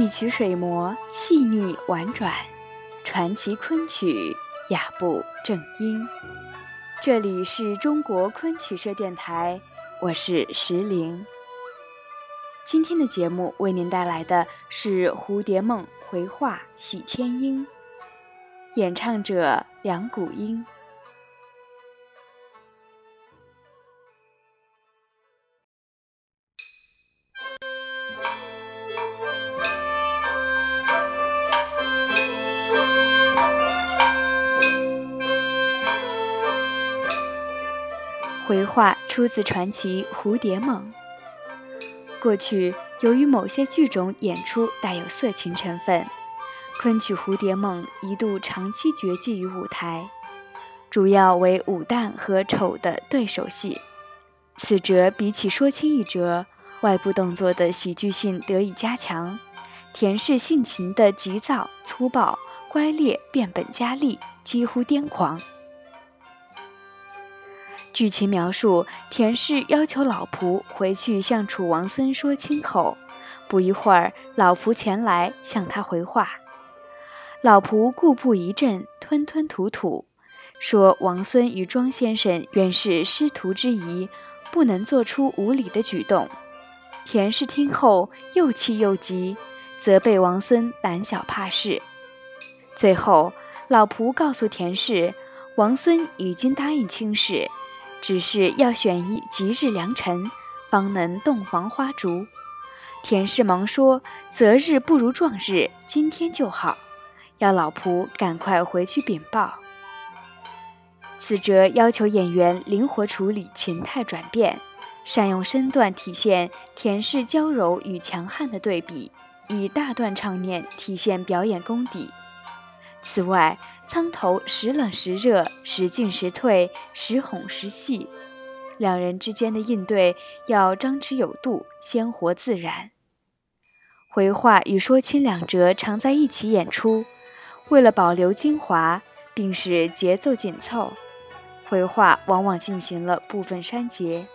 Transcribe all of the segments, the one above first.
一曲水磨细腻婉转，传奇昆曲雅步正音。这里是中国昆曲社电台，我是石玲。今天的节目为您带来的是《蝴蝶梦》回话喜千英，演唱者梁谷音。回话出自传奇《蝴蝶梦》。过去，由于某些剧种演出带有色情成分，昆曲《蝴蝶梦》一度长期绝迹于舞台，主要为武旦和丑的对手戏。此折比起说清一折，外部动作的喜剧性得以加强，田氏性情的急躁、粗暴、乖戾变本加厉，几乎癫狂。剧情描述：田氏要求老仆回去向楚王孙说亲口，不一会儿，老仆前来向他回话。老仆故步一阵，吞吞吐吐，说王孙与庄先生原是师徒之谊，不能做出无礼的举动。田氏听后又气又急，责备王孙胆小怕事。最后，老仆告诉田氏，王孙已经答应亲事。只是要选一吉日良辰，方能洞房花烛。田氏忙说：“择日不如撞日，今天就好。”要老仆赶快回去禀报。此折要求演员灵活处理情态转变，善用身段体现田氏娇柔与强悍的对比，以大段唱念体现表演功底。此外，苍头时冷时热，时进时退，时哄时戏，两人之间的应对要张弛有度，鲜活自然。回话与说亲两折常在一起演出，为了保留精华，并使节奏紧凑，回话往往进行了部分删节。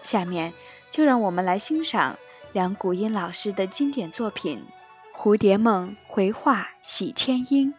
下面就让我们来欣赏梁谷音老师的经典作品《蝴蝶梦》回话喜千音。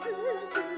子子。